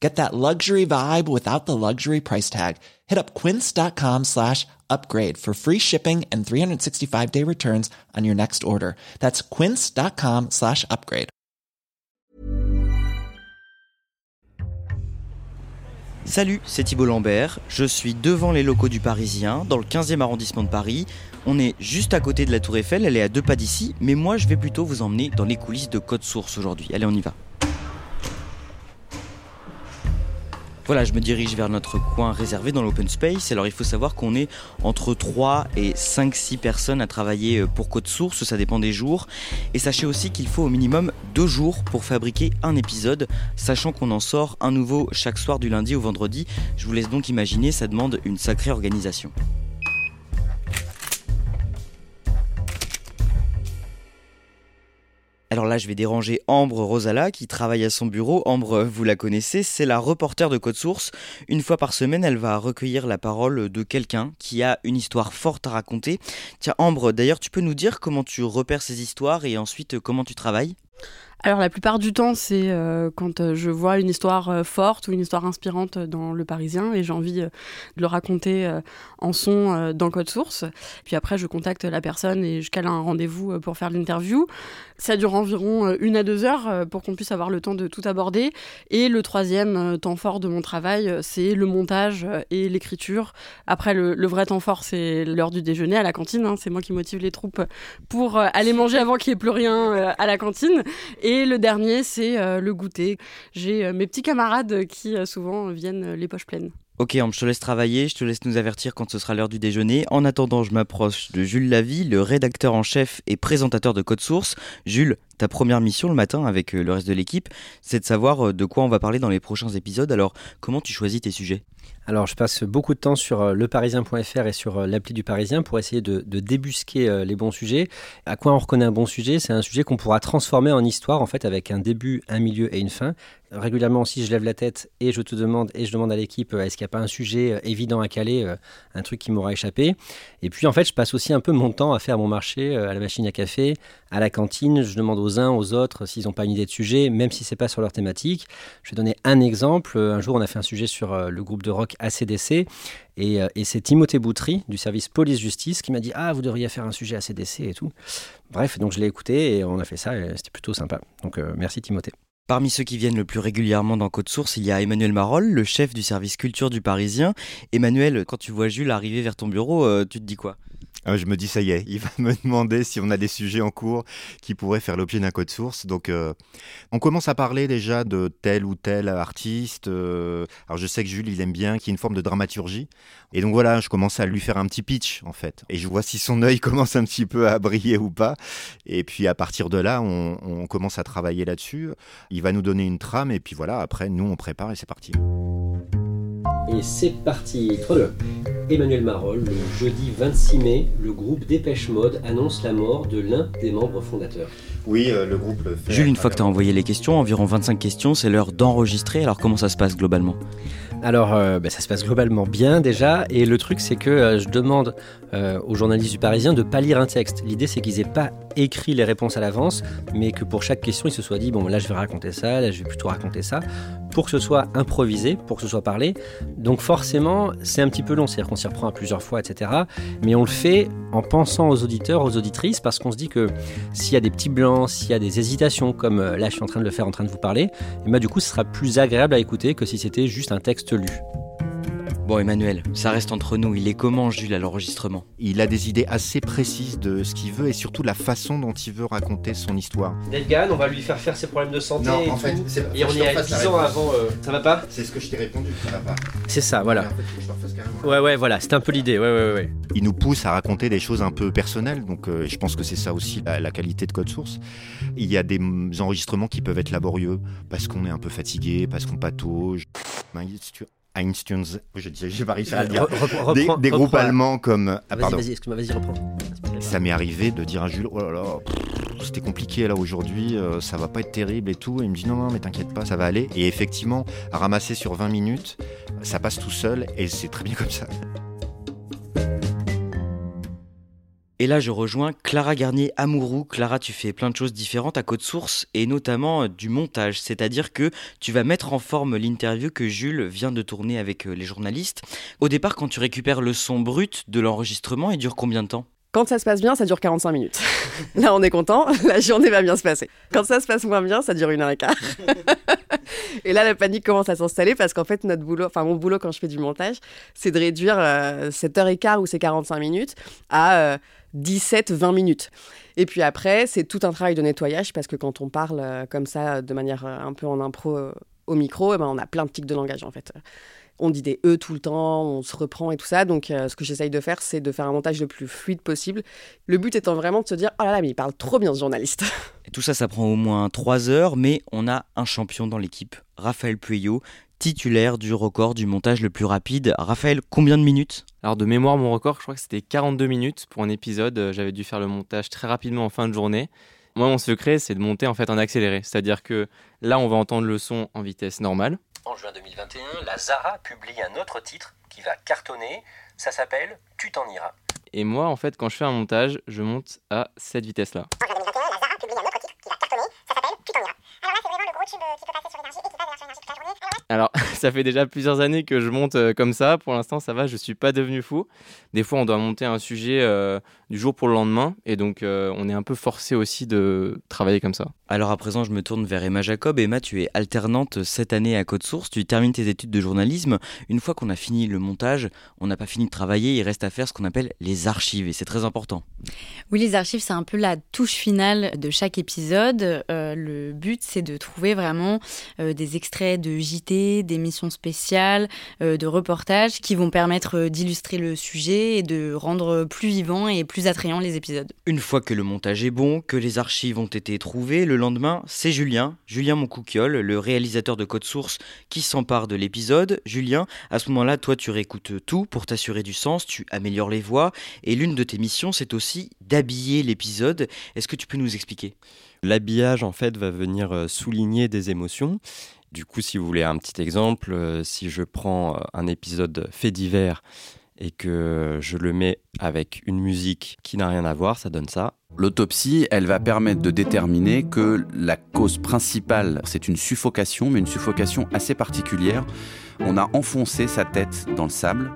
Get that luxury vibe without the luxury price tag. Hit up quince.com slash upgrade for free shipping and 365-day returns on your next order. That's quince.com slash upgrade. Salut, c'est Thibault Lambert. Je suis devant les locaux du Parisien, dans le 15e arrondissement de Paris. On est juste à côté de la Tour Eiffel, elle est à deux pas d'ici, mais moi je vais plutôt vous emmener dans les coulisses de Code Source aujourd'hui. Allez, on y va. Voilà, je me dirige vers notre coin réservé dans l'open space. Alors il faut savoir qu'on est entre 3 et 5-6 personnes à travailler euh, pour Code Source, ça dépend des jours. Et sachez aussi qu'il faut au minimum 2 jours pour fabriquer un épisode, sachant qu'on en sort un nouveau chaque soir du lundi au vendredi. Je vous laisse donc imaginer, ça demande une sacrée organisation. Alors là, je vais déranger Ambre Rosala qui travaille à son bureau. Ambre, vous la connaissez, c'est la reporter de Code Source. Une fois par semaine, elle va recueillir la parole de quelqu'un qui a une histoire forte à raconter. Tiens, Ambre, d'ailleurs, tu peux nous dire comment tu repères ces histoires et ensuite comment tu travailles? Alors la plupart du temps, c'est euh, quand euh, je vois une histoire euh, forte ou une histoire inspirante dans Le Parisien et j'ai envie de le raconter en son dans Code Source. Puis après, je contacte la personne et je cale un rendez-vous pour faire l'interview. Ça dure environ une à deux heures pour qu'on puisse avoir le temps de tout aborder. Et le troisième temps fort de mon travail, c'est le montage et l'écriture. Après, le, vrai temps fort, c'est l'heure du déjeuner à la cantine. Hein. C'est moi qui motive les troupes pour aller manger avant qu'il n'y ait plus rien à la cantine. Et le dernier, c'est euh, le goûter. J'ai euh, mes petits camarades qui euh, souvent viennent les poches pleines. Ok, je te laisse travailler, je te laisse nous avertir quand ce sera l'heure du déjeuner. En attendant, je m'approche de Jules Lavie, le rédacteur en chef et présentateur de Code Source. Jules, ta première mission le matin avec le reste de l'équipe, c'est de savoir de quoi on va parler dans les prochains épisodes. Alors, comment tu choisis tes sujets? Alors, je passe beaucoup de temps sur leparisien.fr et sur l'appli du Parisien pour essayer de, débusquer les bons sujets. À quoi on reconnaît un bon sujet? C'est un sujet qu'on pourra transformer en histoire, en fait, avec un début, un milieu et une fin régulièrement aussi, je lève la tête et je te demande et je demande à l'équipe euh, est-ce qu'il n'y a pas un sujet euh, évident à caler, euh, un truc qui m'aura échappé? Et puis en fait, je passe aussi un peu mon temps à faire mon marché à la machine à café, à la cantine. Je demande uns, aux autres s'ils n'ont pas une idée de sujet, même si c'est pas sur leur thématique. Je vais donner un exemple. Un jour, on a fait un sujet sur le groupe de rock ACDC. Et, et c'est Timothée Boutry du service police-justice qui m'a dit Ah, vous devriez faire un sujet ACDC et tout. Bref, donc je l'ai écouté et on a fait ça et c'était plutôt sympa. Donc merci Timothée. Parmi ceux qui viennent le plus régulièrement dans Code Source, il y a Emmanuel Marolle, le chef du service culture du Parisien. Emmanuel, quand tu vois Jules arriver vers ton bureau, euh, tu te dis quoi? Ah, je me dis, ça y est, il va me demander si on a des sujets en cours qui pourraient faire l'objet d'un code source. Donc, euh, on commence à parler déjà de tel ou tel artiste. Euh, alors, je sais que Jules, il aime bien qu'il y ait une forme de dramaturgie. Et donc, voilà, je commence à lui faire un petit pitch, en fait. Et je vois si son œil commence un petit peu à briller ou pas. Et puis, à partir de là, on commence à travailler là-dessus. Il va nous donner une trame. Et puis, voilà, après, nous, on prépare et c'est parti. Et c'est parti. 3, 2. Emmanuel Marolle, le jeudi 26 mai, le groupe Dépêche Mode annonce la mort de l'un des membres fondateurs. Oui, euh, le groupe le fait. Jules, une fois que tu as envoyé les questions, environ 25 questions, c'est l'heure d'enregistrer. Alors comment ça se passe globalement? Alors, euh, bah, ça se passe globalement bien déjà. Et le truc, c'est que euh, je demande aux journalistes du Parisien de pas lire un texte. L'idée, c'est qu'ils aient pas écrit les réponses à l'avance, mais que pour chaque question, ils se soient dit bon, là, je vais raconter ça, là, je vais plutôt raconter ça, pour que ce soit improvisé, pour que ce soit parlé. Donc, forcément, c'est un petit peu long. C'est-à-dire qu'on s'y reprend à plusieurs fois, etc. Mais on le fait en pensant aux auditeurs, aux auditrices, parce qu'on se dit que s'il y a des petits blancs, s'il y a des hésitations, comme euh, là je suis en train de le faire, en train de vous parler, et bah, du coup ce sera plus agréable à écouter que si c'était juste un texte lu. Bon Emmanuel, ça reste entre nous, il est comment Jules à l'enregistrement? Il a des idées assez précises de ce qu'il veut et surtout la façon dont il veut raconter son histoire. Delgan, on va lui faire faire ses problèmes de santé Non, et en fait, c'est- et on y la 10 ans avant. euh, Ça va pas? C'est ce que je t'ai répondu, ça va pas. C'est ça, voilà. Ouais, ouais, voilà, c'était un peu l'idée. Ouais, ouais, ouais. Il nous pousse à raconter des choses un peu personnelles, donc euh, je pense que c'est ça aussi la, la qualité de Code Source. Il y a des enregistrements qui peuvent être laborieux parce qu'on est un peu fatigué, parce qu'on patauge. Einstein, je dis, j'ai pas réussi à le dire. Re- Des, reprends- des groupes reprends. allemands comme. Ah, Vas-y, pardon. vas-y, excuse-moi, vas-y, reprends. Ça m'est arrivé de dire à Jules, oh là là, c'était compliqué là aujourd'hui, euh, ça va pas être terrible et tout. Et il me dit non, non, mais t'inquiète pas, ça va aller. Et effectivement, ramasser sur 20 minutes, ça passe tout seul et c'est très bien comme ça. Et là, je rejoins Clara Garnier Amourou. Clara, tu fais plein de choses différentes à Code Source et notamment euh, du montage. C'est-à-dire que tu vas mettre en forme l'interview que Jules vient de tourner avec euh, les journalistes. Au départ, quand tu récupères le son brut de l'enregistrement, il dure combien de temps? Quand ça se passe bien, ça dure 45 minutes. Là, on est content, la journée va bien se passer. Quand ça se passe moins bien, ça dure une heure et quart. et là, la panique commence à s'installer parce qu'en fait, notre boulot, enfin mon boulot quand je fais du montage, c'est de réduire euh, cette heure et quart ou ces 45 minutes à 17-20 minutes. Et puis après, c'est tout un travail de nettoyage parce que quand on parle euh, comme ça, de manière euh, un peu en impro euh, au micro, eh ben, on a plein de tics de langage en fait. On dit des E tout le temps, on se reprend et tout ça. Donc, ce que j'essaye de faire, c'est de faire un montage le plus fluide possible. Le but étant vraiment de se dire Oh là là, mais il parle trop bien ce journaliste. Et Tout ça, ça prend au moins 3 heures, mais on a un champion dans l'équipe, Raphaël Pueyo, titulaire du record du montage le plus rapide. Raphaël, combien de minutes? Alors de mémoire, mon record, je crois que c'était 42 minutes pour un épisode. Euh, J'avais dû faire le montage très rapidement en fin de journée. Moi, mon secret, c'est de monter en fait en accéléré. C'est-à-dire que là, on va entendre le son en vitesse normale. En juin 2021, la Zara publie un autre titre qui va cartonner. Ça s'appelle Tu t'en iras. Et moi, en fait, quand je fais un montage, je monte à cette vitesse-là. Alors, ça fait déjà plusieurs années que je monte euh, comme ça. Pour l'instant, ça va, je suis pas devenu fou. Des fois, on doit monter un sujet euh, du jour pour le lendemain. Et donc, euh, on est un peu forcé aussi de travailler comme ça. Alors à présent, je me tourne vers Emma Jacob. Emma, tu es alternante cette année à Code Source. Tu termines tes études de journalisme. Une fois qu'on a fini le montage, on n'a pas fini de travailler. Il reste à faire ce qu'on appelle les archives. Et c'est très important. Oui, les archives, c'est un peu la touche finale de chaque épisode. Euh, le but, c'est de trouver vraiment euh, des extraits de JT, d'émissions spéciales, euh, de reportages qui vont permettre d'illustrer le sujet et de rendre plus vivant et plus attrayant les épisodes. Une fois que le montage est bon, que les archives ont été trouvées, le lendemain, c'est Julien, Julien Moncouquiole, le réalisateur de Code Source, qui s'empare de l'épisode. Julien, à ce moment-là, toi, tu réécoutes tout pour t'assurer du sens, tu améliores les voix, et l'une de tes missions, c'est aussi d'habiller l'épisode. Est-ce que tu peux nous expliquer? L'habillage, en fait, va venir euh, souligner des émotions. Du coup, si vous voulez un petit exemple, euh, si je prends euh, un épisode fait divers et que je le mets avec une musique qui n'a rien à voir, ça donne ça. L'autopsie, elle va permettre de déterminer que la cause principale, c'est une suffocation, mais une suffocation assez particulière. On a enfoncé sa tête dans le sable.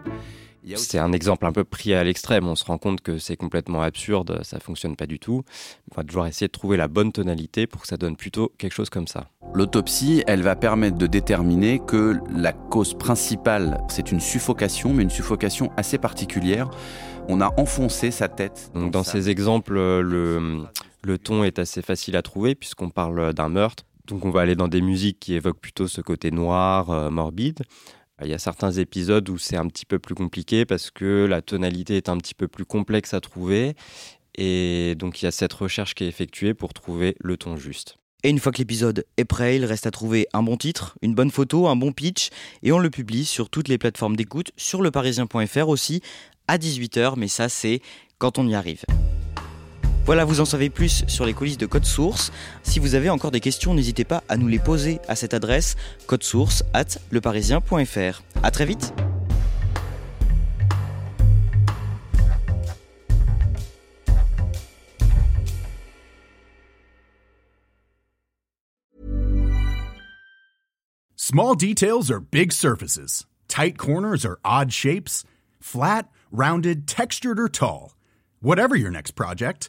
C'est un exemple un peu pris à l'extrême. On se rend compte que c'est complètement absurde, ça fonctionne pas du tout. On va devoir essayer de trouver la bonne tonalité pour que ça donne plutôt quelque chose comme ça. L'autopsie, elle va permettre de déterminer que la cause principale, c'est une suffocation, mais une suffocation assez particulière. On a enfoncé sa tête. Donc dans ces exemples, le, le ton est assez facile à trouver puisqu'on parle d'un meurtre. Donc on va aller dans des musiques qui évoquent plutôt ce côté noir, euh, morbide. Il y a certains épisodes où c'est un petit peu plus compliqué parce que la tonalité est un petit peu plus complexe à trouver. Et donc il y a cette recherche qui est effectuée pour trouver le ton juste. Et une fois que l'épisode est prêt, il reste à trouver un bon titre, une bonne photo, un bon pitch, et on le publie sur toutes les plateformes d'écoute, sur leparisien.fr aussi, à 18h, mais ça c'est quand on y arrive. Voilà, vous en savez plus sur les coulisses de Code Source. Si vous avez encore des questions, n'hésitez pas à nous les poser à cette adresse codesource at leparisien.fr. A très vite Small details are big surfaces. Tight corners are odd shapes. Flat, rounded, textured, or tall. Whatever your next project,